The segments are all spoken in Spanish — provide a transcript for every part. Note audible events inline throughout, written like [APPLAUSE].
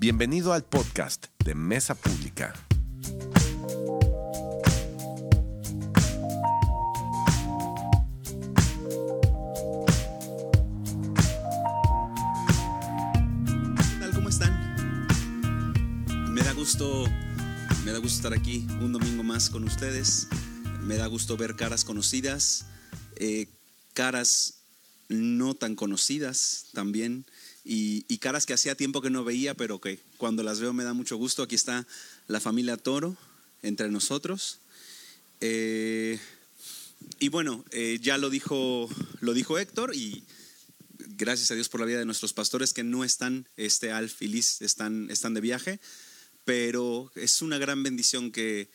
Bienvenido al podcast de Mesa Pública. ¿Qué tal? ¿Cómo están? Me da gusto, me da gusto estar aquí un domingo más con ustedes. Me da gusto ver caras conocidas, eh, caras no tan conocidas también y, y caras que hacía tiempo que no veía, pero que cuando las veo me da mucho gusto. Aquí está la familia Toro entre nosotros. Eh, y bueno, eh, ya lo dijo, lo dijo Héctor y gracias a Dios por la vida de nuestros pastores que no están, este Alf y Liz están, están de viaje, pero es una gran bendición que,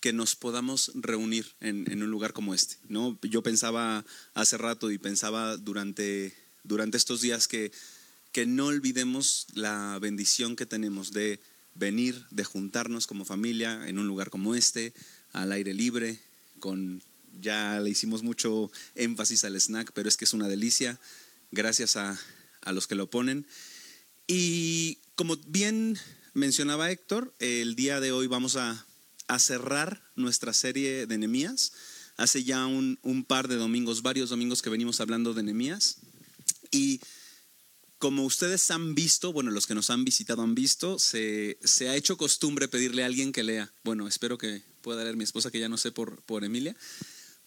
que nos podamos reunir en, en un lugar como este. ¿no? Yo pensaba hace rato y pensaba durante, durante estos días que, que no olvidemos la bendición que tenemos de venir, de juntarnos como familia en un lugar como este, al aire libre, con ya le hicimos mucho énfasis al snack, pero es que es una delicia, gracias a, a los que lo ponen. Y como bien mencionaba Héctor, el día de hoy vamos a, a cerrar nuestra serie de Nehemías. Hace ya un, un, par de domingos, varios domingos que venimos hablando de Nehemías. Y como ustedes han visto, bueno, los que nos han visitado han visto, se, se ha hecho costumbre pedirle a alguien que lea. Bueno, espero que pueda leer mi esposa, que ya no sé por, por Emilia.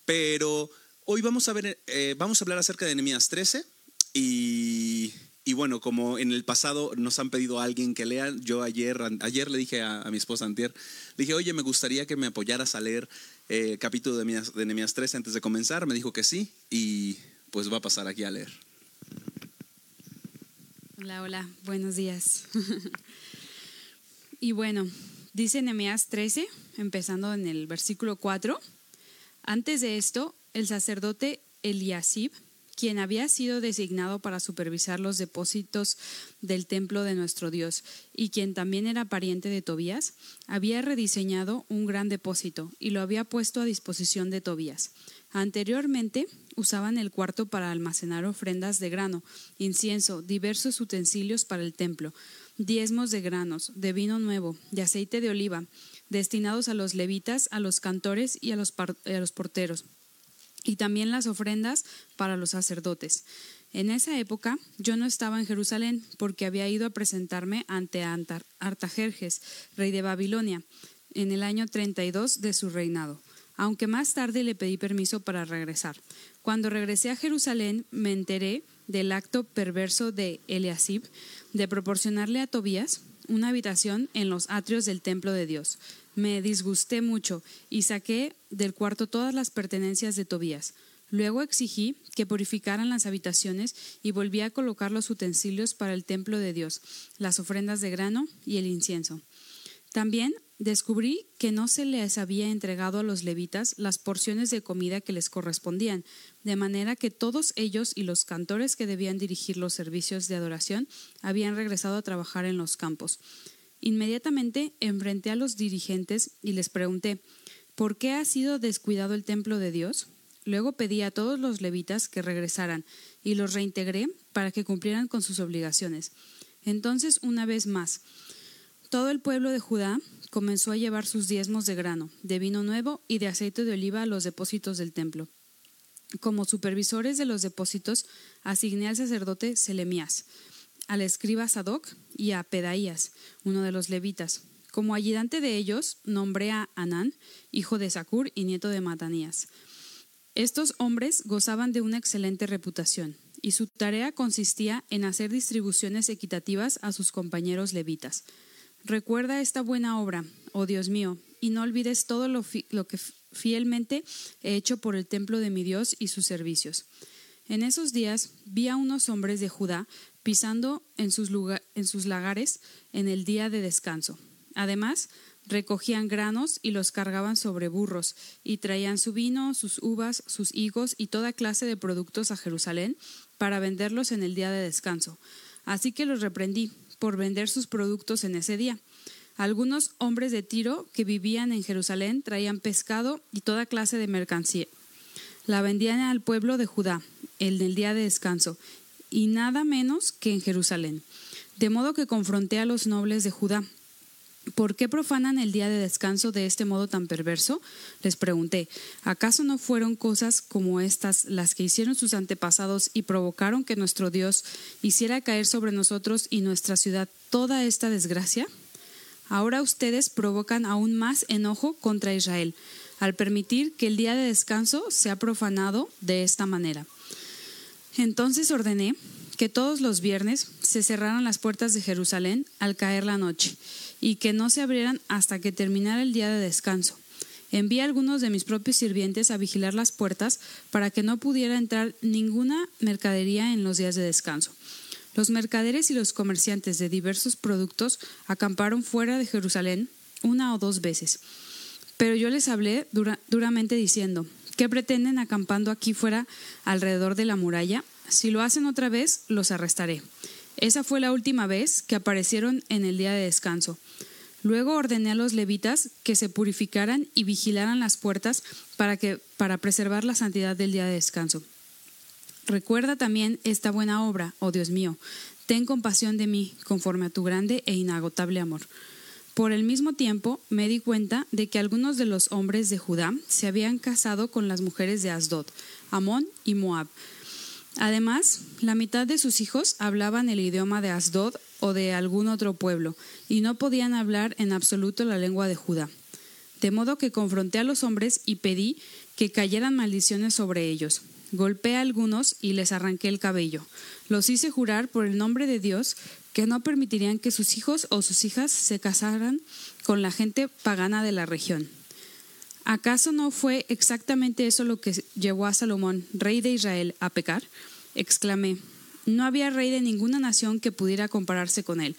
Pero hoy vamos a ver, eh, vamos a hablar acerca de Nehemías 13 y, y, bueno, como en el pasado nos han pedido a alguien que lea, yo ayer, ayer le dije a, a mi esposa Antier, le dije, oye, me gustaría que me apoyaras a leer el eh, capítulo de Nehemías, de Nehemías 13 antes de comenzar. Me dijo que sí y pues va a pasar aquí a leer. Hola, hola, buenos días. [LAUGHS] y bueno, dice Nehemías 13, empezando en el versículo 4. Antes de esto, el sacerdote Eliasib, quien había sido designado para supervisar los depósitos del templo de nuestro Dios y quien también era pariente de Tobías, había rediseñado un gran depósito y lo había puesto a disposición de Tobías. Anteriormente usaban el cuarto para almacenar ofrendas de grano, incienso, diversos utensilios para el templo, diezmos de granos, de vino nuevo, de aceite de oliva, destinados a los levitas, a los cantores y a los, a los porteros, y también las ofrendas para los sacerdotes. En esa época yo no estaba en Jerusalén porque había ido a presentarme ante Artajerjes, rey de Babilonia, en el año 32 de su reinado aunque más tarde le pedí permiso para regresar. Cuando regresé a Jerusalén me enteré del acto perverso de Eliasib de proporcionarle a Tobías una habitación en los atrios del templo de Dios. Me disgusté mucho y saqué del cuarto todas las pertenencias de Tobías. Luego exigí que purificaran las habitaciones y volví a colocar los utensilios para el templo de Dios, las ofrendas de grano y el incienso. También descubrí que no se les había entregado a los levitas las porciones de comida que les correspondían, de manera que todos ellos y los cantores que debían dirigir los servicios de adoración habían regresado a trabajar en los campos. Inmediatamente enfrenté a los dirigentes y les pregunté ¿Por qué ha sido descuidado el templo de Dios? Luego pedí a todos los levitas que regresaran y los reintegré para que cumplieran con sus obligaciones. Entonces, una vez más, todo el pueblo de Judá comenzó a llevar sus diezmos de grano, de vino nuevo y de aceite de oliva a los depósitos del templo. Como supervisores de los depósitos, asigné al sacerdote Selemías, al escriba Sadoc y a Pedaías, uno de los levitas. Como ayudante de ellos, nombré a Anán, hijo de Sacur y nieto de Matanías. Estos hombres gozaban de una excelente reputación, y su tarea consistía en hacer distribuciones equitativas a sus compañeros levitas. Recuerda esta buena obra, oh Dios mío, y no olvides todo lo, que fielmente he hecho por el templo de mi Dios y sus servicios. En esos días vi a unos hombres de Judá pisando en sus, en sus lagares en el día de descanso. Además, recogían granos y los cargaban sobre burros, y traían su vino, sus uvas, sus higos y toda clase de productos a Jerusalén para venderlos en el día de descanso. Así que los reprendí por vender sus productos en ese día. Algunos hombres de Tiro que vivían en Jerusalén traían pescado y toda clase de mercancía. La vendían al pueblo de Judá el día de descanso, y nada menos que en Jerusalén. De modo que confronté a los nobles de Judá. ¿Por qué profanan el día de descanso de este modo tan perverso? Les pregunté, ¿acaso no fueron cosas como estas las que hicieron sus antepasados y provocaron que nuestro Dios hiciera caer sobre nosotros y nuestra ciudad toda esta desgracia? Ahora ustedes provocan aún más enojo contra Israel al permitir que el día de descanso sea profanado de esta manera. Entonces ordené que todos los viernes se cerraran las puertas de Jerusalén al caer la noche y que no se abrieran hasta que terminara el día de descanso. Envié a algunos de mis propios sirvientes a vigilar las puertas para que no pudiera entrar ninguna mercadería en los días de descanso. Los mercaderes y los comerciantes de diversos productos acamparon fuera de Jerusalén una o dos veces. Pero yo les hablé duramente diciendo, ¿qué pretenden acampando aquí fuera alrededor de la muralla? Si lo hacen otra vez, los arrestaré. Esa fue la última vez que aparecieron en el día de descanso. Luego ordené a los levitas que se purificaran y vigilaran las puertas para, que, para preservar la santidad del día de descanso. Recuerda también esta buena obra, oh Dios mío. Ten compasión de mí, conforme a tu grande e inagotable amor. Por el mismo tiempo me di cuenta de que algunos de los hombres de Judá se habían casado con las mujeres de Asdod, Amón y Moab, Además, la mitad de sus hijos hablaban el idioma de Asdod o de algún otro pueblo, y no podían hablar en absoluto la lengua de Judá. De modo que confronté a los hombres y pedí que cayeran maldiciones sobre ellos. Golpeé a algunos y les arranqué el cabello. Los hice jurar por el nombre de Dios que no permitirían que sus hijos o sus hijas se casaran con la gente pagana de la región. ¿Acaso no fue exactamente eso lo que llevó a Salomón, rey de Israel, a pecar? exclamé. No había rey de ninguna nación que pudiera compararse con él.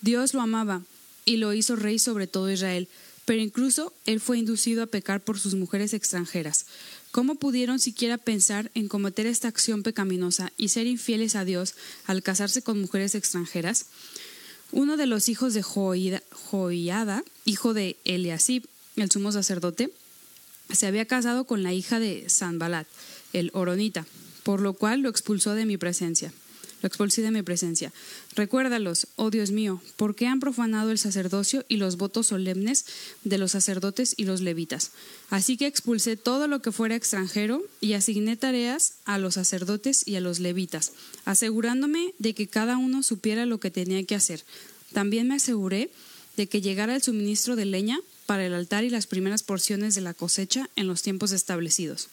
Dios lo amaba y lo hizo rey sobre todo Israel, pero incluso él fue inducido a pecar por sus mujeres extranjeras. ¿Cómo pudieron siquiera pensar en cometer esta acción pecaminosa y ser infieles a Dios al casarse con mujeres extranjeras? Uno de los hijos de Joiada, hijo de Eliasib, el sumo sacerdote, se había casado con la hija de Sanbalat, el Oronita, por lo cual lo expulsó de mi presencia. Lo expulsé de mi presencia. Recuérdalos, oh Dios mío, ¿por qué han profanado el sacerdocio y los votos solemnes de los sacerdotes y los levitas? Así que expulsé todo lo que fuera extranjero y asigné tareas a los sacerdotes y a los levitas, asegurándome de que cada uno supiera lo que tenía que hacer. También me aseguré de que llegara el suministro de leña para el altar y las primeras porciones de la cosecha en los tiempos establecidos.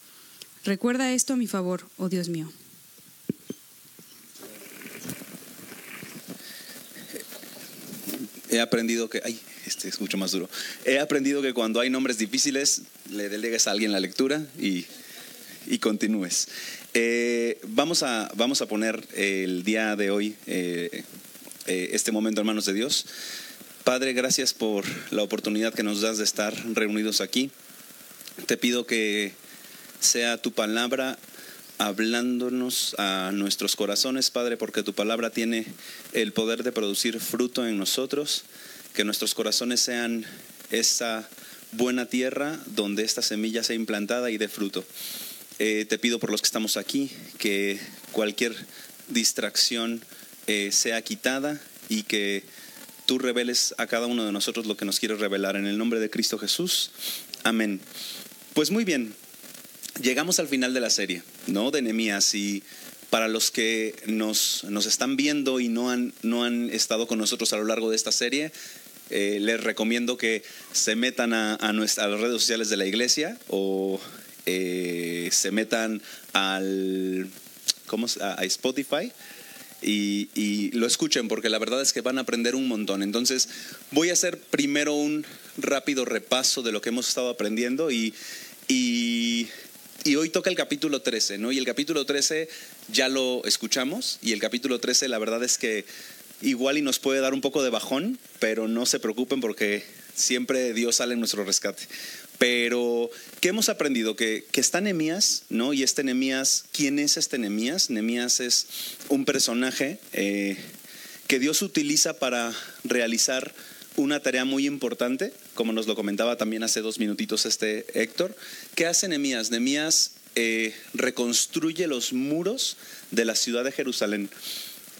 Recuerda esto a mi favor, oh Dios mío. He aprendido que, ay, este es mucho más duro. He aprendido que cuando hay nombres difíciles, le delegues a alguien la lectura y, continúes. Eh, vamos, a, vamos a poner el día de hoy eh, eh, este momento en manos de Dios. Padre, gracias por la oportunidad que nos das de estar reunidos aquí. Te pido que sea tu palabra hablándonos a nuestros corazones, Padre, porque tu palabra tiene el poder de producir fruto en nosotros, que nuestros corazones sean esa buena tierra donde esta semilla sea implantada y dé fruto. Eh, te pido por los que estamos aquí que cualquier distracción eh, sea quitada y que tú reveles a cada uno de nosotros lo que nos quieres revelar. En el nombre de Cristo Jesús. Amén. Pues muy bien, llegamos al final de la serie, ¿no? De Nehemías y para los que nos, nos, están viendo y no han, no han estado con nosotros a lo largo de esta serie, eh, les recomiendo que se metan a, las redes sociales de la iglesia o eh, se metan al, ¿cómo, a Spotify y, lo escuchen porque la verdad es que van a aprender un montón. Entonces voy a hacer primero un rápido repaso de lo que hemos estado aprendiendo y, y, hoy toca el capítulo 13, ¿no? Y el capítulo 13 ya lo escuchamos y el capítulo 13 la verdad es que igual y nos puede dar un poco de bajón, pero no se preocupen porque siempre Dios sale en nuestro rescate. Pero, ¿qué hemos aprendido? Que, está Nemías, ¿no? Y este Nemías, ¿quién es este Nemías? Nemías es un personaje eh, que Dios utiliza para realizar una tarea muy importante, como nos lo comentaba también hace dos minutitos este Héctor. ¿Qué hace Nemías? Nemías eh, reconstruye los muros de la ciudad de Jerusalén.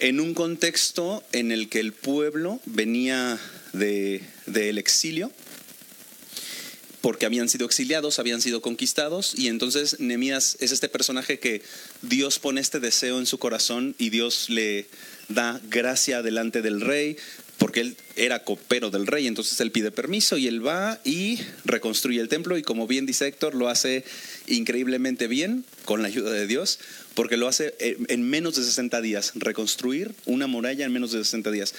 en un contexto en el que el pueblo venía del de, exilio, porque habían sido exiliados, habían sido conquistados, y entonces Nehemías es este personaje que Dios pone este deseo en su corazón y Dios le da gracia delante del rey, porque él era copero del rey, entonces él pide permiso y él va y reconstruye el templo y como bien dice Héctor, lo hace increíblemente bien con la ayuda de Dios, porque lo hace en menos de 60 días, reconstruir una muralla en menos de 60 días.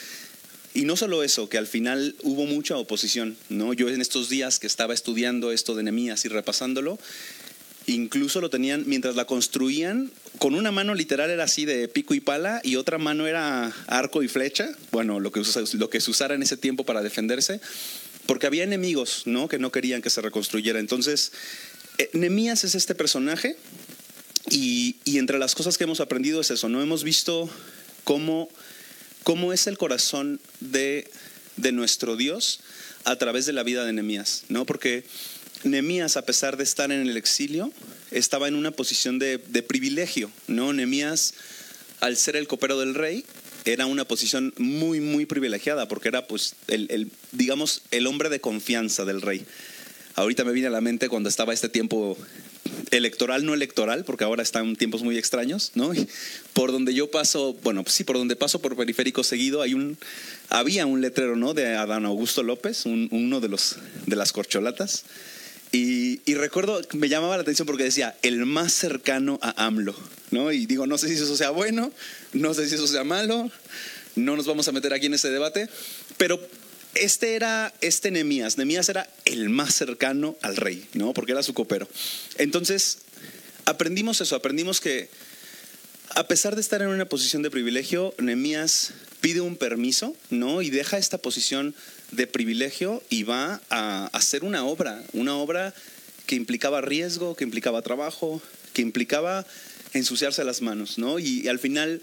Y no solo eso, que al final hubo mucha oposición, ¿no? Yo en estos días que estaba estudiando esto de Nemías y repasándolo, incluso lo tenían, mientras la construían, con una mano literal era así de pico y pala y otra mano era arco y flecha, bueno, lo que, lo que se usara en ese tiempo para defenderse, porque había enemigos, ¿no? Que no querían que se reconstruyera. Entonces, eh, Nemías es este personaje y, entre las cosas que hemos aprendido es eso, ¿no? Hemos visto cómo, cómo es el corazón de, de nuestro Dios a través de la vida de Nemías, ¿no? Porque Nemías, a pesar de estar en el exilio, estaba en una posición de, privilegio, ¿no? Nemías, al ser el copero del rey, era una posición muy, muy privilegiada, porque era, pues, el, digamos, el hombre de confianza del rey. Ahorita me viene a la mente cuando estaba este tiempo electoral, no electoral, porque ahora están tiempos muy extraños, ¿no? por donde yo paso, bueno, pues sí, por donde paso por periférico seguido, hay un, había un letrero, ¿no? De Adán Augusto López, uno de los de las corcholatas, y, recuerdo, me llamaba la atención porque decía, el más cercano a AMLO, ¿no? Y digo, no sé si eso sea bueno, no sé si eso sea malo, no nos vamos a meter aquí en ese debate, pero este era, este Nemías, Nemías era el más cercano al rey, ¿no? Porque era su copero. Entonces, aprendimos eso, aprendimos que a pesar de estar en una posición de privilegio, Nemías pide un permiso, ¿no? Y deja esta posición de privilegio y va a hacer una obra, una obra que implicaba riesgo, que implicaba trabajo, que implicaba ensuciarse las manos, ¿no? Y, al final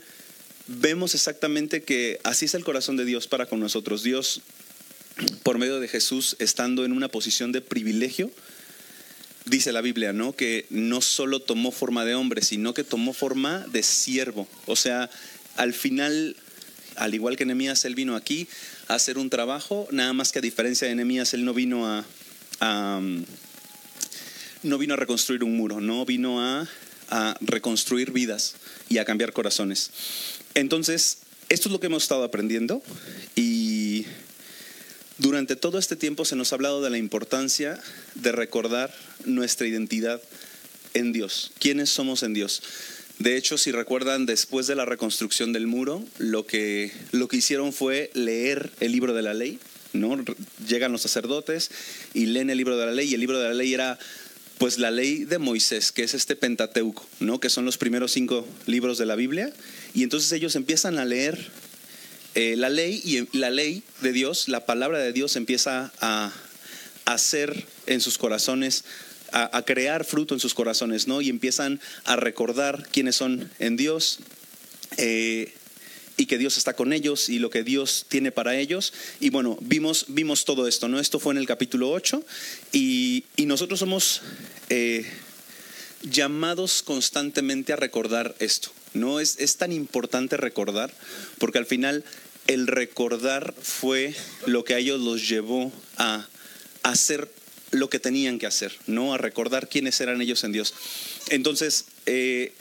vemos exactamente que así es el corazón de Dios para con nosotros. Dios, por medio de Jesús, estando en una posición de privilegio, dice la Biblia, ¿no? Que no solo tomó forma de hombre, sino que tomó forma de siervo. O sea, al final, al igual que Nehemías, él vino aquí hacer un trabajo, nada más que a diferencia de Nehemías, él no vino a, no vino a reconstruir un muro, no vino a, a reconstruir vidas y a cambiar corazones. Entonces, esto es lo que hemos estado aprendiendo y durante todo este tiempo se nos ha hablado de la importancia de recordar nuestra identidad en Dios, quiénes somos en Dios. De hecho, si recuerdan, después de la reconstrucción del muro, lo que, lo que hicieron fue leer el libro de la ley, ¿no? Llegan los sacerdotes y leen el libro de la ley, y el libro de la ley era pues la ley de Moisés, que es este Pentateuco, ¿no? que son los primeros cinco libros de la Biblia, y entonces ellos empiezan a leer eh, la ley y la ley de Dios, la palabra de Dios empieza a hacer en sus corazones a, crear fruto en sus corazones, ¿no? Y empiezan a recordar quiénes son en Dios. Eh, y que Dios está con ellos y lo que Dios tiene para ellos. Y bueno, vimos, vimos todo esto, ¿no? Esto fue en el capítulo 8 y, nosotros somos eh, llamados constantemente a recordar esto, ¿no? Es, es tan importante recordar porque al final el recordar fue lo que a ellos los llevó a hacer lo que tenían que hacer, ¿no? A recordar quiénes eran ellos en Dios. Entonces, eh,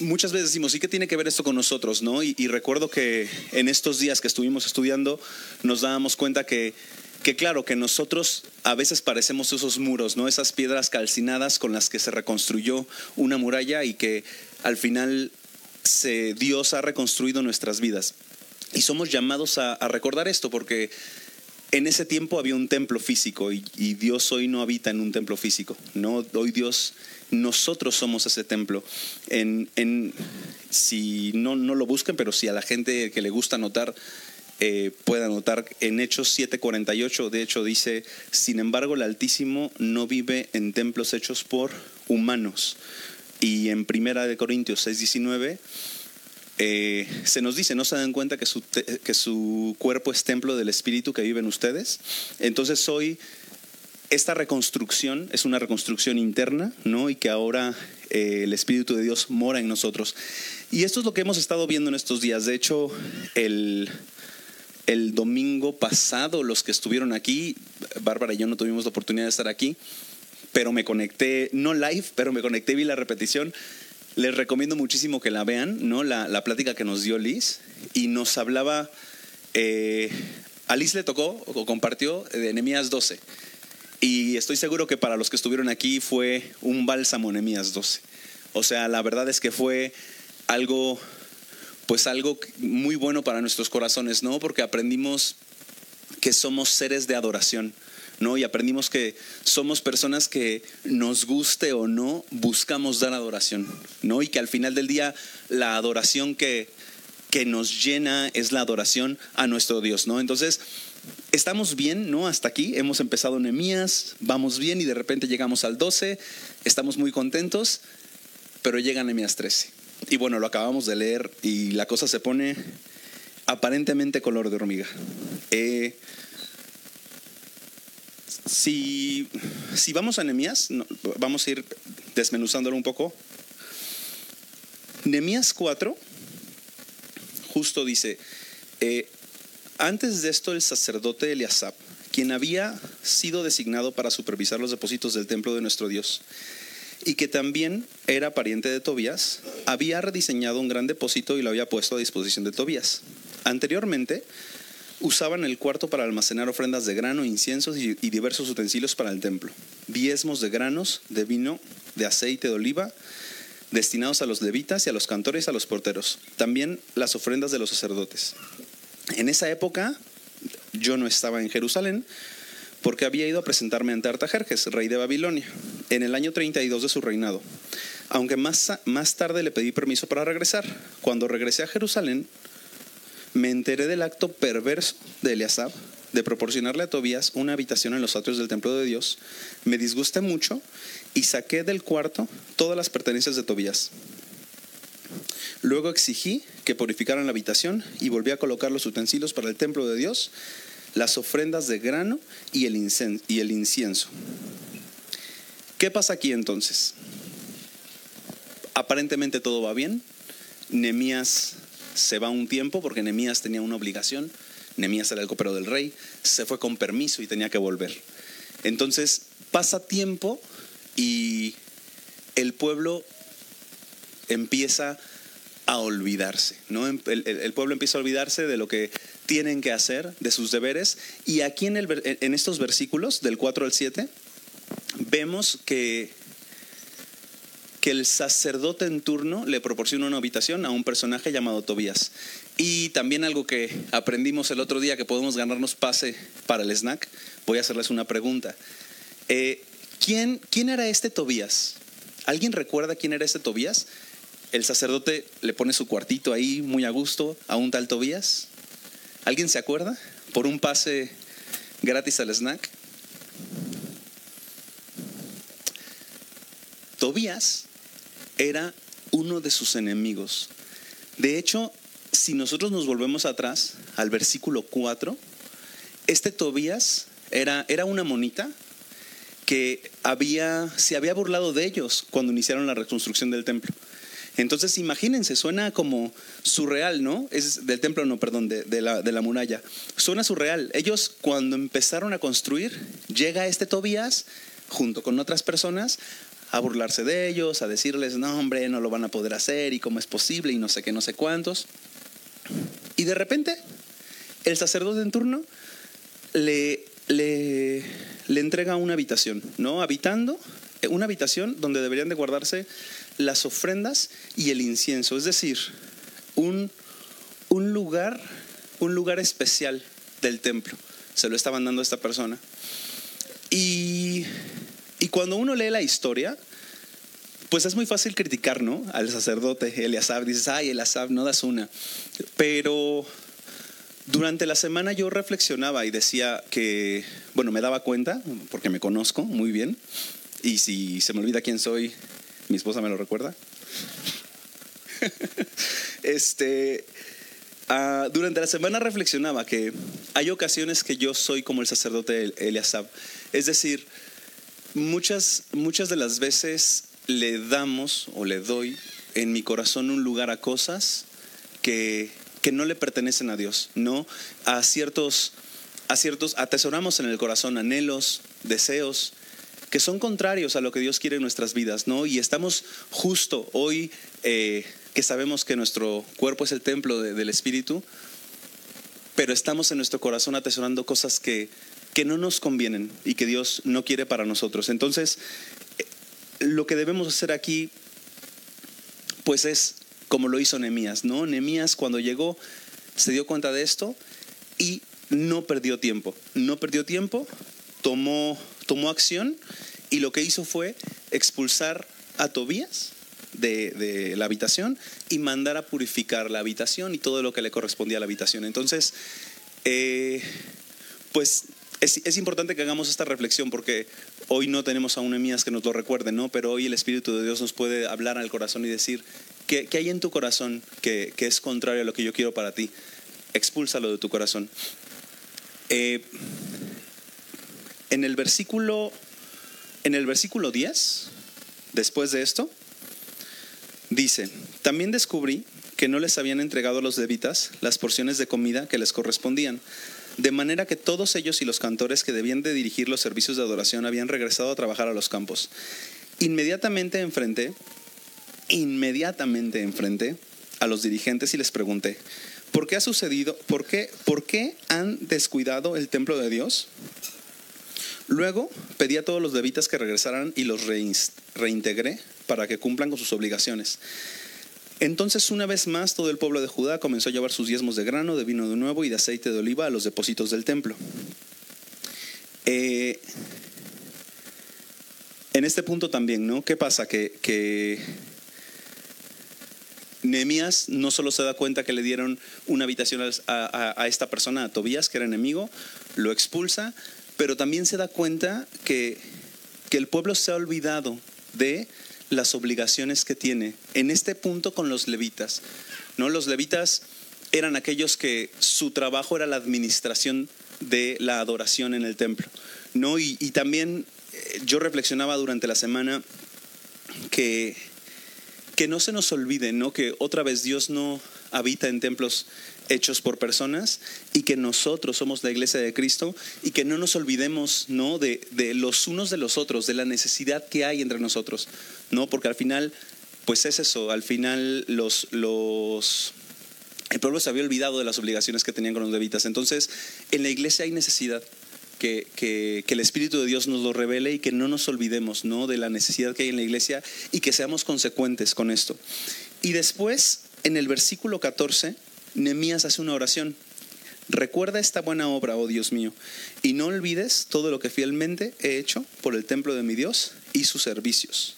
muchas veces decimos, ¿y qué tiene que ver esto con nosotros? ¿no? Y, recuerdo que en estos días que estuvimos estudiando, nos dábamos cuenta que, que, claro, que nosotros a veces parecemos esos muros, ¿no? Esas piedras calcinadas con las que se reconstruyó una muralla y que al final se, Dios ha reconstruido nuestras vidas. Y somos llamados a recordar esto porque en ese tiempo había un templo físico y, Dios hoy no habita en un templo físico. No, hoy Dios, nosotros somos ese templo. En, si no, no lo busquen, pero si a la gente que le gusta anotar, eh, puede anotar en Hechos 7:48, de hecho dice, sin embargo el Altísimo no vive en templos hechos por humanos. Y en Primera de Corintios 6:19 eh, se nos dice, ¿no se dan cuenta que su, que su cuerpo es templo del Espíritu que vive ustedes? Entonces hoy esta reconstrucción es una reconstrucción interna, ¿no? Y que ahora eh, el Espíritu de Dios mora en nosotros. Y esto es lo que hemos estado viendo en estos días. De hecho, el, el domingo pasado, los que estuvieron aquí, Bárbara y yo no tuvimos la oportunidad de estar aquí, pero me conecté, no live, pero me conecté vi la repetición. Les recomiendo muchísimo que la vean, ¿no? La, la plática que nos dio Liz y nos hablaba, eh, a Liz le tocó o compartió de Nehemías 12. Y estoy seguro que para los que estuvieron aquí fue un bálsamo Nehemías 12. O sea, la verdad es que fue algo, pues algo muy bueno para nuestros corazones, ¿no? Porque aprendimos que somos seres de adoración. ¿no? Y aprendimos que somos personas que nos guste o no, buscamos dar adoración, ¿no? Y que al final del día la adoración que, que nos llena es la adoración a nuestro Dios, ¿no? Entonces, estamos bien, ¿no? Hasta aquí, hemos empezado Nehemías, vamos bien y de repente llegamos al 12, estamos muy contentos, pero llega Nehemías 13. Y bueno, lo acabamos de leer y la cosa se pone aparentemente color de hormiga. Eh, si, si vamos a Nehemías, vamos a ir desmenuzándolo un poco. Nehemías 4 justo dice, eh, antes de esto el sacerdote Eliasab, quien había sido designado para supervisar los depósitos del templo de nuestro Dios, y que también era pariente de Tobías, había rediseñado un gran depósito y lo había puesto a disposición de Tobías. Anteriormente, usaban el cuarto para almacenar ofrendas de grano, inciensos y, diversos utensilios para el templo, diezmos de granos, de vino, de aceite de oliva, destinados a los levitas a los cantores y a los porteros, también las ofrendas de los sacerdotes. En esa época yo no estaba en Jerusalén porque había ido a presentarme ante Artajerjes, rey de Babilonia, en el año 32 de su reinado. Aunque más, más tarde le pedí permiso para regresar. Cuando regresé a Jerusalén, me enteré del acto perverso de Eliasab de proporcionarle a Tobías una habitación en los atrios del templo de Dios, me disgusté mucho y saqué del cuarto todas las pertenencias de Tobías. Luego exigí que purificaran la habitación y volví a colocar los utensilios para el templo de Dios, las ofrendas de grano y el, incienso. ¿Qué pasa aquí entonces? Aparentemente todo va bien. Nemías se va un tiempo porque Nemías tenía una obligación. Nemías era el copero del rey, se fue con permiso y tenía que volver. Entonces pasa tiempo y el pueblo empieza a olvidarse, ¿no? El, pueblo empieza a olvidarse de lo que tienen que hacer, de sus deberes. Y aquí en, el, en estos versículos, del 4 al 7, vemos que que el sacerdote en turno le proporciona una habitación a un personaje llamado Tobías. Y también algo que aprendimos el otro día, que podemos ganarnos pase para el snack, voy a hacerles una pregunta. Eh, ¿quién, ¿Quién era este Tobías? ¿Alguien recuerda quién era este Tobías? El sacerdote le pone su cuartito ahí muy a gusto a un tal Tobías. ¿Alguien se acuerda? Por un pase gratis al snack. Tobías era uno de sus enemigos. De hecho, si nosotros nos volvemos atrás al versículo 4, este Tobías era, era una monita que había, se había burlado de ellos cuando iniciaron la reconstrucción del templo. Entonces, imagínense, suena como surreal, ¿no? Es del templo, no, perdón, de, la, de la muralla. Suena surreal. Ellos, cuando empezaron a construir, llega este Tobías junto con otras personas a burlarse de ellos, a decirles, no hombre, no lo van a poder hacer y cómo es posible y no sé qué, no sé cuántos. Y de repente, el sacerdote en turno le, le, le entrega una habitación, ¿no? Habitando, eh, una habitación donde deberían de guardarse las ofrendas y el incienso, es decir, un, un lugar, un lugar especial del templo. Se lo estaban dando a esta persona. Y y cuando uno lee la historia, pues es muy fácil criticar, ¿no? Al sacerdote Eliasab. Dices, ay, Eliasab, no das una. Pero durante la semana yo reflexionaba y decía que, bueno, me daba cuenta, porque me conozco muy bien, y si se me olvida quién soy, mi esposa me lo recuerda. [LAUGHS] este, ah, durante la semana reflexionaba que hay ocasiones que yo soy como el sacerdote Eliasab. Es decir, muchas, muchas de las veces le damos o le doy en mi corazón un lugar a cosas que, que no le pertenecen a Dios, ¿no? A ciertos, a ciertos, atesoramos en el corazón anhelos, deseos, que son contrarios a lo que Dios quiere en nuestras vidas, ¿no? Y estamos justo hoy eh, que sabemos que nuestro cuerpo es el templo del Espíritu, pero estamos en nuestro corazón atesorando cosas que, que no nos convienen y que Dios no quiere para nosotros. Entonces, eh, lo que debemos hacer aquí, pues es como lo hizo Nehemías, ¿no? Nehemías cuando llegó se dio cuenta de esto y no perdió tiempo, no perdió tiempo, tomó, tomó acción y lo que hizo fue expulsar a Tobías de, la habitación y mandar a purificar la habitación y todo lo que le correspondía a la habitación. Entonces, eh, pues es, importante que hagamos esta reflexión porque hoy no tenemos a un Emías que nos lo recuerde, ¿no? Pero hoy el Espíritu de Dios nos puede hablar al corazón y decir, ¿qué, hay en tu corazón que, es contrario a lo que yo quiero para ti? Expúlsalo de tu corazón. Eh, en el versículo en el versículo 10, después de esto, dice, también descubrí que no les habían entregado a los levitas las porciones de comida que les correspondían, de manera que todos ellos y los cantores que debían de dirigir los servicios de adoración habían regresado a trabajar a los campos. Inmediatamente enfrenté, inmediatamente enfrenté a los dirigentes y les pregunté, ¿por qué ha sucedido? ¿Por qué, por qué han descuidado el templo de Dios? Luego pedí a todos los levitas que regresaran y los reintegré para que cumplan con sus obligaciones. Entonces, una vez más, todo el pueblo de Judá comenzó a llevar sus diezmos de grano, de vino de nuevo y de aceite de oliva a los depósitos del templo. Eh, en este punto también, ¿no? ¿Qué pasa? Que, que Nehemías no solo se da cuenta que le dieron una habitación a, a, esta persona, a Tobías, que era enemigo, lo expulsa, pero también se da cuenta que, que el pueblo se ha olvidado de las obligaciones que tiene. En este punto con los levitas, ¿no? Los levitas eran aquellos que su trabajo era la administración de la adoración en el templo, ¿no? Y, también eh, yo reflexionaba durante la semana que, que no se nos olvide, ¿no? Que otra vez Dios no habita en templos hechos por personas y que nosotros somos la iglesia de Cristo y que no nos olvidemos ¿no? De, de, los unos de los otros, de la necesidad que hay entre nosotros, ¿no? porque al final, pues es eso, al final los, los, el pueblo se había olvidado de las obligaciones que tenían con los levitas, entonces en la iglesia hay necesidad. Que, que, que, el Espíritu de Dios nos lo revele y que no nos olvidemos ¿no? de la necesidad que hay en la iglesia y que seamos consecuentes con esto. Y después, en el versículo 14, Nemías hace una oración. Recuerda esta buena obra, oh Dios mío, y no olvides todo lo que fielmente he hecho por el templo de mi Dios y sus servicios.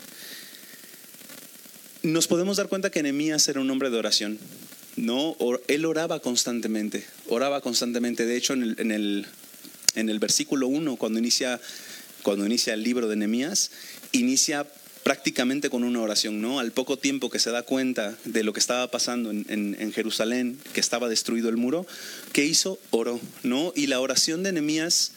Nos podemos dar cuenta que Nemías era un hombre de oración. No, él oraba constantemente, oraba constantemente. De hecho, en el, en el, en el versículo 1, cuando inicia, cuando inicia el libro de Nemías, inicia prácticamente con una oración, ¿no? Al poco tiempo que se da cuenta de lo que estaba pasando en, Jerusalén, que estaba destruido el muro, ¿qué hizo? Oró, ¿no? Y la oración de Nehemías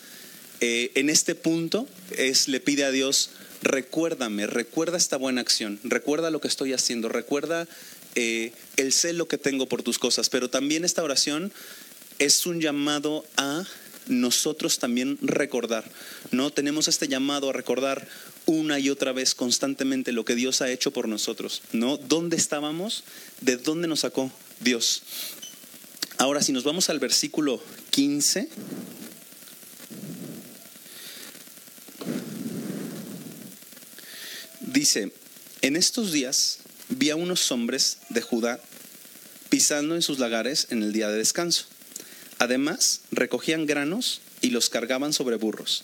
eh, en este punto es, le pide a Dios, recuérdame, recuerda esta buena acción, recuerda lo que estoy haciendo, recuerda eh, el celo que tengo por tus cosas, pero también esta oración es un llamado a nosotros también recordar, ¿no? Tenemos este llamado a recordar una y otra vez constantemente lo que Dios ha hecho por nosotros, ¿no? ¿Dónde estábamos? ¿De dónde nos sacó Dios? Ahora, si nos vamos al versículo 15, dice, en estos días vi a unos hombres de Judá pisando en sus lagares en el día de descanso. Además, recogían granos y los cargaban sobre burros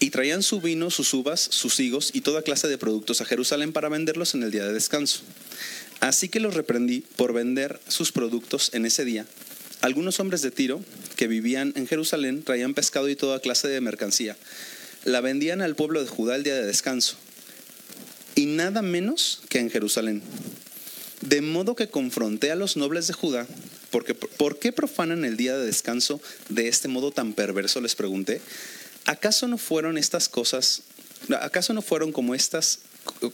y traían su vino, sus uvas, sus higos y toda clase de productos a Jerusalén para venderlos en el día de descanso. Así que los reprendí por vender sus productos en ese día. Algunos hombres de Tiro que vivían en Jerusalén traían pescado y toda clase de mercancía. La vendían al pueblo de Judá el día de descanso. Y nada menos que en Jerusalén. De modo que confronté a los nobles de Judá, porque ¿por qué profanan el día de descanso de este modo tan perverso? Les pregunté. ¿Acaso no fueron estas cosas, acaso no fueron como estas,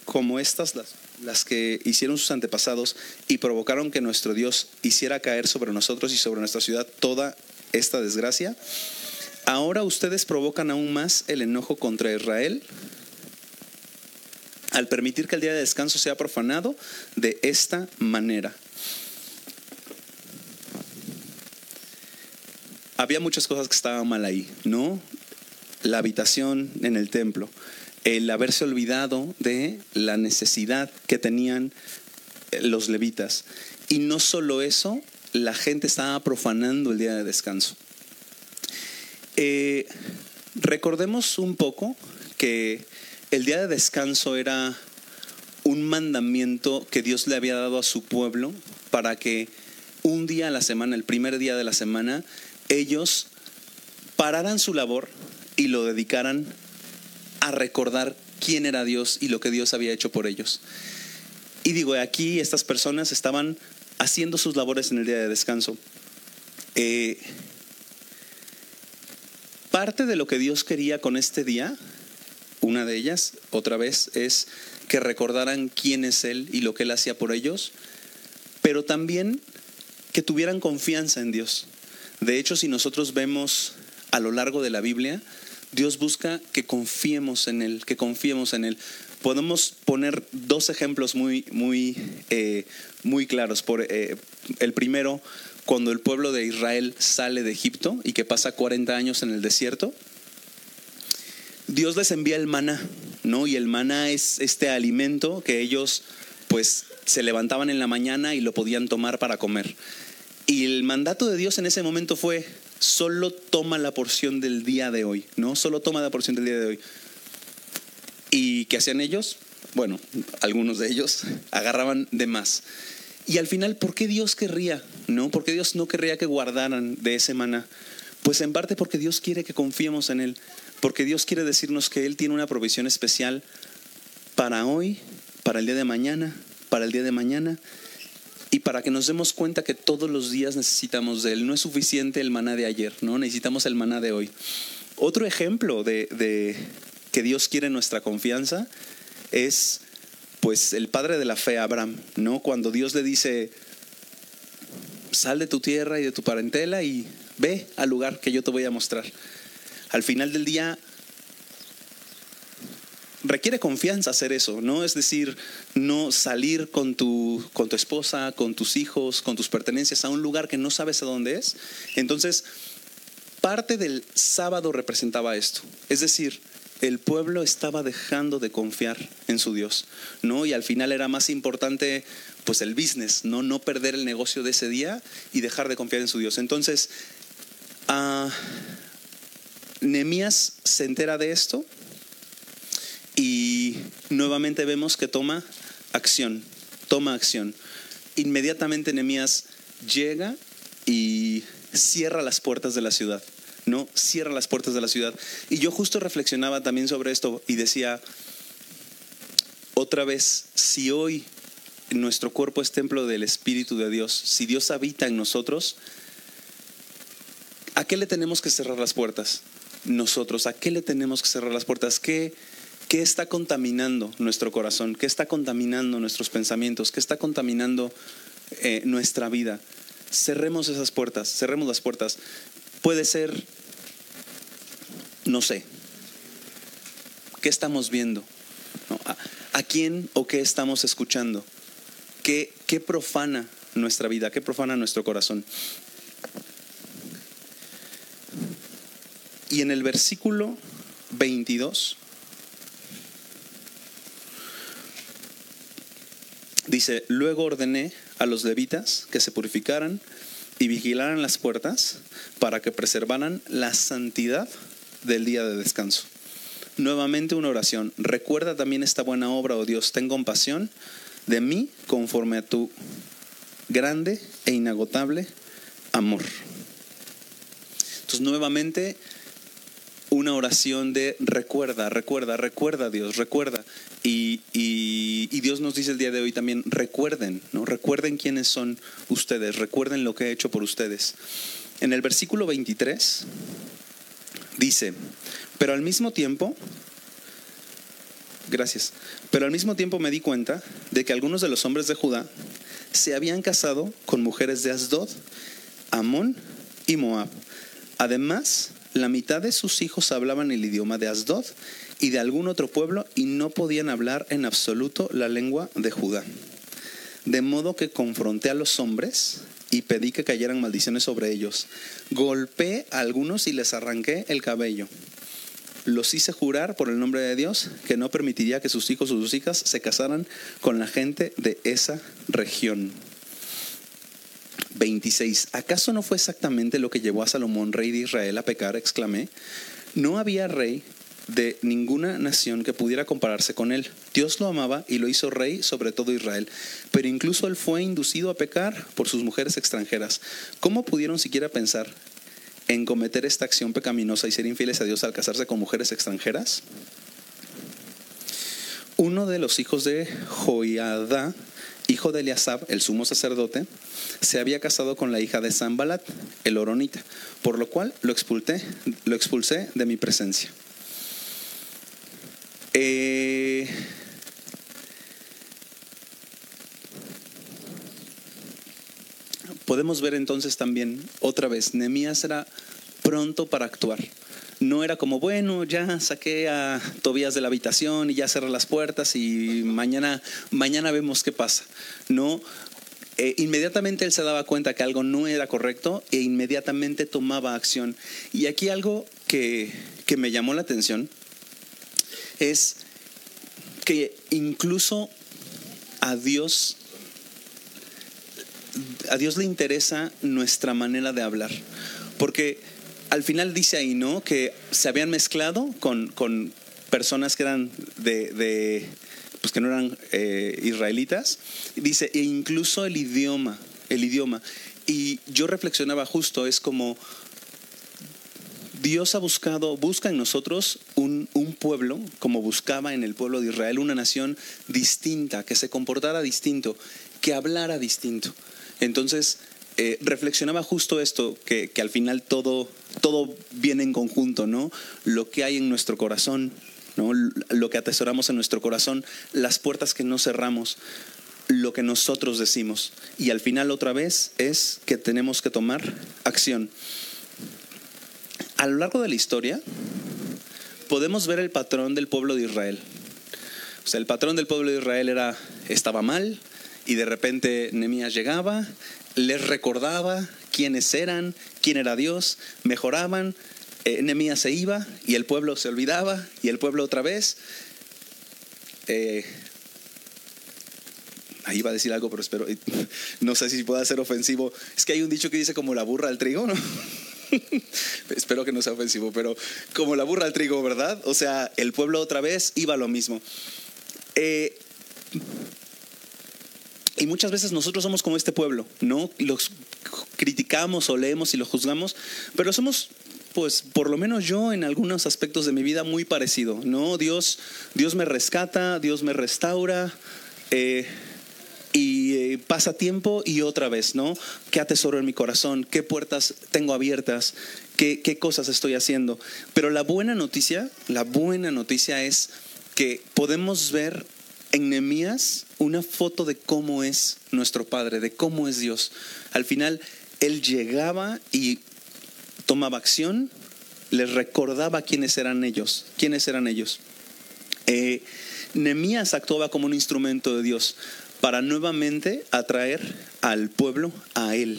como estas las, las que hicieron sus antepasados y provocaron que nuestro Dios hiciera caer sobre nosotros y sobre nuestra ciudad toda esta desgracia, ahora ustedes provocan aún más el enojo contra Israel al permitir que el día de descanso sea profanado de esta manera. Había muchas cosas que estaban mal ahí, ¿no? La habitación en el templo, el haberse olvidado de la necesidad que tenían eh, los levitas. Y no solo eso, la gente estaba profanando el día de descanso. Eh, recordemos un poco que el día de descanso era un mandamiento que Dios le había dado a su pueblo para que un día a la semana, el primer día de la semana, ellos pararan su labor y lo dedicaran a recordar quién era Dios y lo que Dios había hecho por ellos. Y digo, aquí estas personas estaban haciendo sus labores en el día de descanso. Eh, parte de lo que Dios quería con este día una de ellas, otra vez, es que recordaran quién es Él y lo que Él hacía por ellos, pero también que tuvieran confianza en Dios. De hecho, si nosotros vemos a lo largo de la Biblia, Dios busca que confiemos en Él, que confiemos en Él. Podemos poner dos ejemplos muy, muy, eh, muy claros. Por, eh, el primero, cuando el pueblo de Israel sale de Egipto y que pasa 40 años en el desierto, Dios les envía el maná, ¿no? Y el maná es este alimento que ellos pues se levantaban en la mañana y lo podían tomar para comer. Y el mandato de Dios en ese momento fue, solo toma la porción del día de hoy, ¿no? Solo toma la porción del día de hoy. ¿Y qué hacían ellos? Bueno, algunos de ellos [LAUGHS] agarraban de más. Y al final, ¿por qué Dios querría? ¿No? ¿Por qué Dios no querría que guardaran de ese maná? Pues en parte porque Dios quiere que confiemos en Él porque Dios quiere decirnos que Él tiene una provisión especial para hoy, para el día de mañana, para el día de mañana, y para que nos demos cuenta que todos los días necesitamos de Él. No es suficiente el maná de ayer, ¿no? Necesitamos el maná de hoy. Otro ejemplo de, que Dios quiere nuestra confianza es pues el padre de la fe, Abraham, ¿no? Cuando Dios le dice, sal de tu tierra y de tu parentela y ve al lugar que yo te voy a mostrar al final del día requiere confianza hacer eso, ¿no? Es decir, no salir con tu, con tu esposa, con tus hijos, con tus pertenencias a un lugar que no sabes a dónde es. Entonces, parte del sábado representaba esto. Es decir, el pueblo estaba dejando de confiar en su Dios, ¿no? Y al final era más importante pues el business, no no perder el negocio de ese día y dejar de confiar en su Dios. Entonces, ah, Nemías se entera de esto y nuevamente vemos que toma acción, toma acción. Inmediatamente Nemías llega y cierra las puertas de la ciudad, ¿no? Cierra las puertas de la ciudad. Y yo justo reflexionaba también sobre esto y decía, otra vez, si hoy nuestro cuerpo es templo del Espíritu de Dios, si Dios habita en nosotros, ¿a qué le tenemos que cerrar las puertas? nosotros? ¿A qué le tenemos que cerrar las puertas? ¿Qué, qué está contaminando nuestro corazón? ¿Qué está contaminando nuestros pensamientos? ¿Qué está contaminando eh, nuestra vida? Cerremos esas puertas, cerremos las puertas. Puede ser, no sé, ¿qué estamos viendo? ¿A, ¿A, quién o qué estamos escuchando? ¿Qué, ¿Qué profana nuestra vida? ¿Qué profana nuestro corazón? Y en el versículo 22 dice, luego ordené a los levitas que se purificaran y vigilaran las puertas para que preservaran la santidad del día de descanso. Nuevamente una oración. Recuerda también esta buena obra, oh Dios, ten compasión de mí conforme a tu grande e inagotable amor. Entonces nuevamente una oración de recuerda, recuerda, recuerda Dios, recuerda. Y, Dios nos dice el día de hoy también, recuerden. Recuerden quiénes son ustedes, recuerden lo que he hecho por ustedes. En el versículo 23 dice, pero al mismo tiempo gracias. Pero al mismo tiempo me di cuenta de que algunos de los hombres de Judá se habían casado con mujeres de Asdod, Amón y Moab. Además, la mitad de sus hijos hablaban el idioma de Asdod y de algún otro pueblo y no podían hablar en absoluto la lengua de Judá. De modo que confronté a los hombres y pedí que cayeran maldiciones sobre ellos. Golpeé a algunos y les arranqué el cabello. Los hice jurar por el nombre de Dios que no permitiría que sus hijos o sus hijas se casaran con la gente de esa región. 26. ¿Acaso no fue exactamente lo que llevó a Salomón, rey de Israel, a pecar? exclamé. No había rey de ninguna nación que pudiera compararse con él. Dios lo amaba y lo hizo rey sobre todo Israel, pero incluso él fue inducido a pecar por sus mujeres extranjeras. ¿Cómo pudieron siquiera pensar en cometer esta acción pecaminosa y ser infieles a Dios al casarse con mujeres extranjeras? Uno de los hijos de Joiada, hijo de Eliasab, el sumo sacerdote, se había casado con la hija de Zambalat, el oronita, por lo cual lo expulsé, lo expulsé de mi presencia. Eh, podemos ver entonces también, otra vez, Nehemías era pronto para actuar. No era como, bueno, ya saqué a Tobías de la habitación y ya cerré las puertas y mañana, mañana vemos qué pasa. No, eh, inmediatamente él se daba cuenta que algo no era correcto e inmediatamente tomaba acción. Y aquí algo que, que me llamó la atención es que incluso a Dios, a Dios le interesa nuestra manera de hablar. Porque al final dice ahí, ¿no? Que se habían mezclado con, con personas que eran de, pues que no eran eh, israelitas. Dice, e incluso el idioma, el idioma. Y yo reflexionaba justo, es como Dios ha buscado, busca en nosotros un, pueblo, como buscaba en el pueblo de Israel, una nación distinta, que se comportara distinto, que hablara distinto. Entonces, eh, reflexionaba justo esto, que, al final todo, todo viene en conjunto, ¿no? Lo que hay en nuestro corazón, ¿no? Lo que atesoramos en nuestro corazón, las puertas que no cerramos, lo que nosotros decimos. Y al final otra vez es que tenemos que tomar acción a lo largo de la historia podemos ver el patrón del pueblo de Israel. O sea, el patrón del pueblo de Israel era estaba mal y de repente Nehemías llegaba, les recordaba quiénes eran, quién era Dios, mejoraban, eh, Nehemías se iba y el pueblo se olvidaba y el pueblo otra vez. Eh, ahí iba a decir algo, pero espero, [LAUGHS] no sé si pueda ser ofensivo. Es que hay un dicho que dice como la burra al trigo, ¿no? [LAUGHS] [LAUGHS] Espero que no sea ofensivo, pero como la burra al trigo, ¿verdad? O sea, el pueblo otra vez iba lo mismo. Eh, y muchas veces nosotros somos como este pueblo, ¿no? Los criticamos o leemos y los juzgamos, pero somos pues por lo menos yo en algunos aspectos de mi vida muy parecido, ¿no? Dios, Dios me rescata, Dios me restaura, eh, y eh, pasa tiempo y otra vez, ¿no? ¿Qué atesoro en mi corazón? ¿Qué puertas tengo abiertas? ¿Qué, ¿Qué cosas estoy haciendo? Pero la buena noticia, la buena noticia es que podemos ver en Nehemías una foto de cómo es nuestro Padre, de cómo es Dios. Al final, Él llegaba y tomaba acción, les recordaba quiénes eran ellos, quiénes eran ellos. Eh, Nehemías actuaba como un instrumento de Dios para nuevamente atraer al pueblo a Él.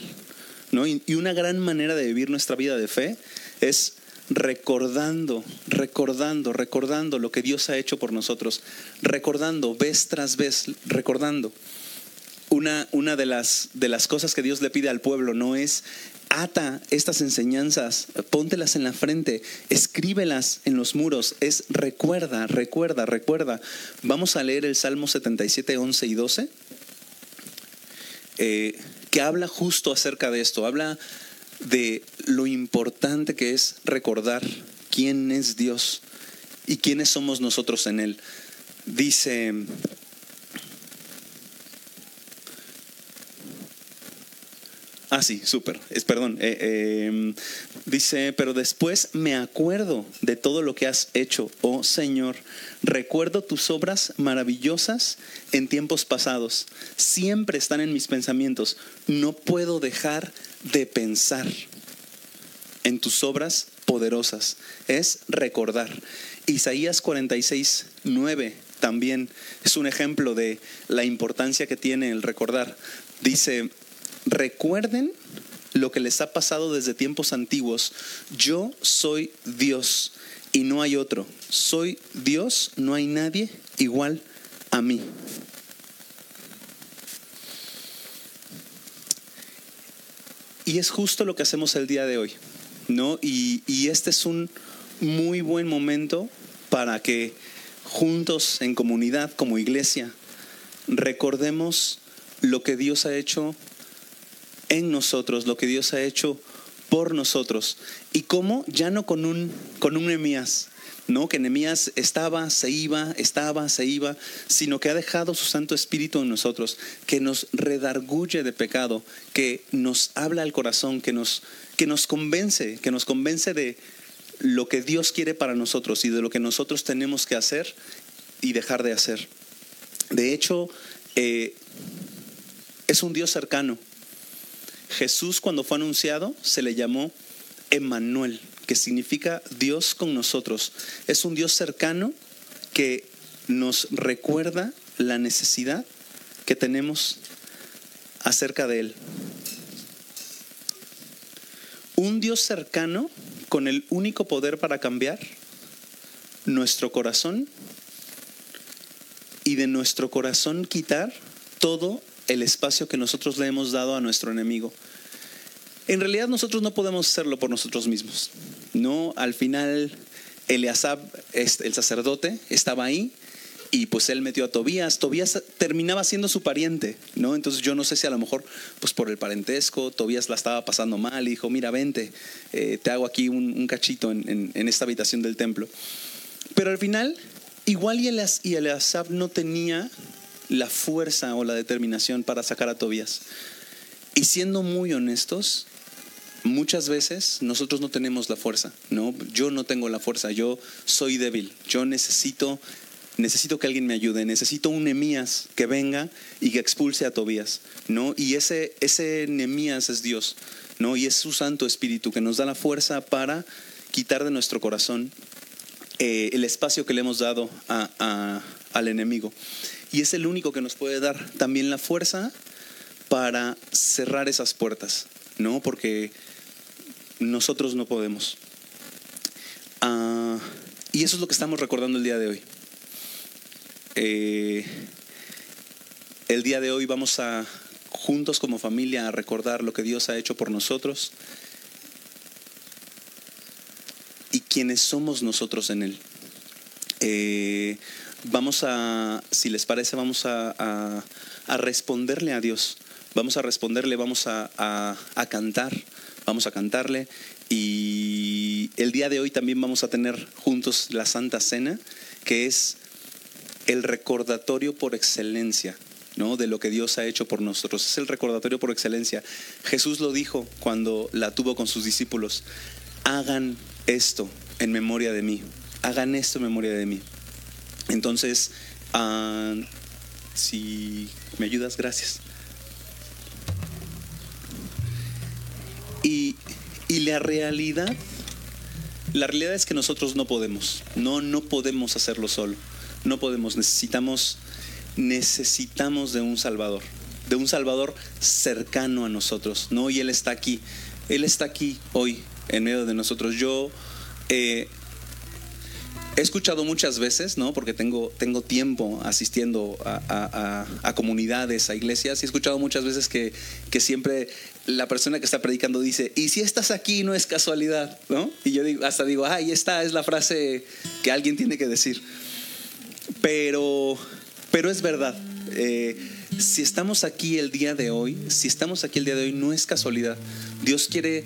¿no? Y una gran manera de vivir nuestra vida de fe es recordando, recordando, recordando lo que Dios ha hecho por nosotros, recordando vez tras vez, recordando. Una, una de, las, de las cosas que Dios le pide al pueblo no es ata estas enseñanzas, póntelas en la frente, escríbelas en los muros, es recuerda, recuerda, recuerda. Vamos a leer el Salmo 77, 11 y 12, eh, que habla justo acerca de esto, habla de lo importante que es recordar quién es Dios y quiénes somos nosotros en Él. Dice Ah, sí, súper. Es, perdón. Eh, eh, dice, pero después me acuerdo de todo lo que has hecho, oh Señor. Recuerdo tus obras maravillosas en tiempos pasados. Siempre están en mis pensamientos. No puedo dejar de pensar en tus obras poderosas. Es recordar. Isaías 46, 9 también es un ejemplo de la importancia que tiene el recordar. Dice, recuerden lo que les ha pasado desde tiempos antiguos. Yo soy Dios y no hay otro. Soy Dios, no hay nadie igual a mí. Y es justo lo que hacemos el día de hoy, ¿no? Y, este es un muy buen momento para que juntos en comunidad, como iglesia, recordemos lo que Dios ha hecho en nosotros, lo que Dios ha hecho por nosotros. Y cómo ya no con un, con un ¿no? Que Nehemías estaba, se iba, estaba, se iba, sino que ha dejado su Santo Espíritu en nosotros, que nos redarguye de pecado, que nos habla al corazón, que nos, que nos convence, que nos convence de lo que Dios quiere para nosotros y de lo que nosotros tenemos que hacer y dejar de hacer. De hecho, eh, es un Dios cercano. Jesús cuando fue anunciado se le llamó Emmanuel, que significa Dios con nosotros. Es un Dios cercano que nos recuerda la necesidad que tenemos acerca de Él. Un Dios cercano con el único poder para cambiar nuestro corazón y de nuestro corazón quitar todo el espacio que nosotros le hemos dado a nuestro enemigo. En realidad nosotros no podemos hacerlo por nosotros mismos. No, al final Eleazab, el sacerdote, estaba ahí y pues él metió a Tobías. Tobías terminaba siendo su pariente, ¿no? Entonces yo no sé si a lo mejor, pues por el parentesco, Tobías la estaba pasando mal y dijo, mira, vente, eh, te hago aquí un, cachito en, esta habitación del templo. Pero al final, igual y Eleazab no tenía la fuerza o la determinación para sacar a Tobías. Y siendo muy honestos, muchas veces nosotros no tenemos la fuerza, ¿no? Yo no tengo la fuerza, yo soy débil, yo necesito necesito que alguien me ayude, necesito un Nemías que venga y que expulse a Tobías, ¿no? Y ese, ese Nemías es Dios, ¿no? Y es su Santo Espíritu que nos da la fuerza para quitar de nuestro corazón eh, el espacio que le hemos dado al enemigo. Y es el único que nos puede dar también la fuerza para cerrar esas puertas, ¿no? Porque nosotros no podemos. Ah, y eso es lo que estamos recordando el día de hoy. Eh, el día de hoy vamos a, juntos como familia, a recordar lo que Dios ha hecho por nosotros y quienes somos nosotros en Él. Eh, vamos a, si les parece, vamos a, responderle a Dios. Vamos a responderle, vamos a, cantar, vamos a cantarle. Y el día de hoy también vamos a tener juntos la Santa Cena, que es el recordatorio por excelencia. ¿no? de lo que Dios ha hecho por nosotros. Es el recordatorio por excelencia. Jesús lo dijo cuando la tuvo con sus discípulos. Hagan esto en memoria de mí. Hagan esto en memoria de mí. Entonces, ah, si me ayudas, gracias. Y, y la realidad, la realidad es que nosotros no podemos, no, no podemos hacerlo solo no podemos, necesitamos, necesitamos de un Salvador, de un Salvador cercano a nosotros, ¿no? Y Él está aquí, Él está aquí hoy en medio de nosotros. Yo eh, he escuchado muchas veces, ¿no? Porque tengo, tengo tiempo asistiendo a, comunidades, a iglesias, y he escuchado muchas veces que, que, siempre la persona que está predicando dice, y si estás aquí no es casualidad, ¿no? Y yo digo, hasta digo, ahí está, es la frase que alguien tiene que decir. Pero, pero es verdad. Eh, si estamos aquí el día de hoy, si estamos aquí el día de hoy, no es casualidad. Dios quiere,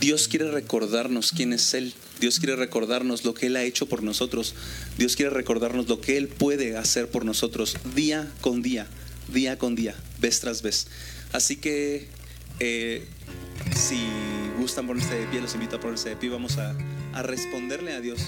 Dios quiere recordarnos quién es Él. Dios quiere recordarnos lo que Él ha hecho por nosotros. Dios quiere recordarnos lo que Él puede hacer por nosotros día con día, día con día, vez tras vez. Así que Eh, si gustan ponerse de pie, los invito a ponerse de pie. Vamos a, a responderle a Dios